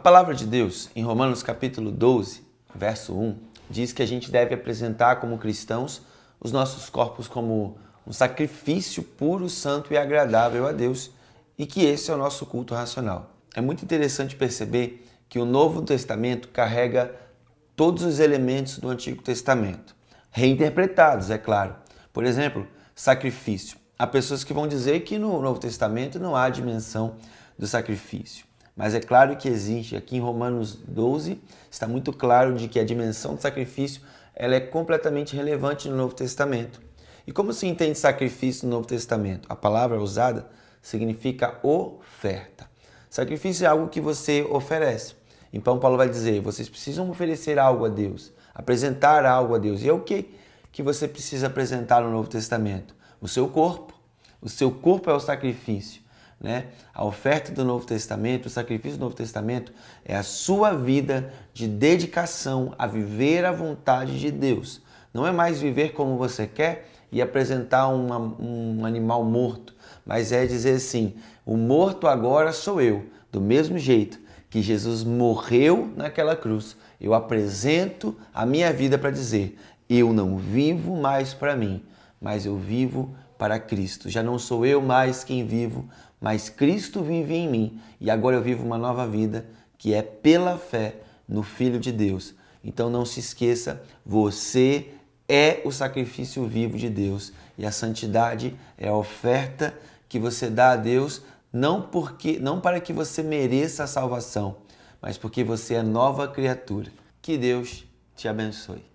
palavra de Deus, em Romanos capítulo 12, verso 1, diz que a gente deve apresentar como cristãos os nossos corpos como um sacrifício puro, santo e agradável a Deus e que esse é o nosso culto racional. É muito interessante perceber que o Novo Testamento carrega todos os elementos do Antigo Testamento, reinterpretados, é claro. Por exemplo, sacrifício. Há pessoas que vão dizer que no Novo Testamento não há dimensão do sacrifício. Mas é claro que existe. Aqui em Romanos 12 está muito claro de que a dimensão do sacrifício ela é completamente relevante no Novo Testamento. E como se entende sacrifício no Novo Testamento? A palavra usada significa oferta. Sacrifício é algo que você oferece. Então Paulo vai dizer, vocês precisam oferecer algo a Deus, apresentar algo a Deus. E é o que que você precisa apresentar no Novo Testamento? O seu corpo. O seu corpo é o sacrifício. Né? A oferta do Novo Testamento, o sacrifício do Novo Testamento é a sua vida de dedicação a viver a vontade de Deus. Não é mais viver como você quer e apresentar uma, um animal morto, mas é dizer assim: o morto agora sou eu, do mesmo jeito que Jesus morreu naquela cruz. Eu apresento a minha vida para dizer: eu não vivo mais para mim, mas eu vivo para Cristo. Já não sou eu mais quem vivo, mas Cristo vive em mim. E agora eu vivo uma nova vida que é pela fé no Filho de Deus. Então não se esqueça, você é o sacrifício vivo de Deus e a santidade é a oferta que você dá a Deus não porque não para que você mereça a salvação, mas porque você é nova criatura. Que Deus te abençoe.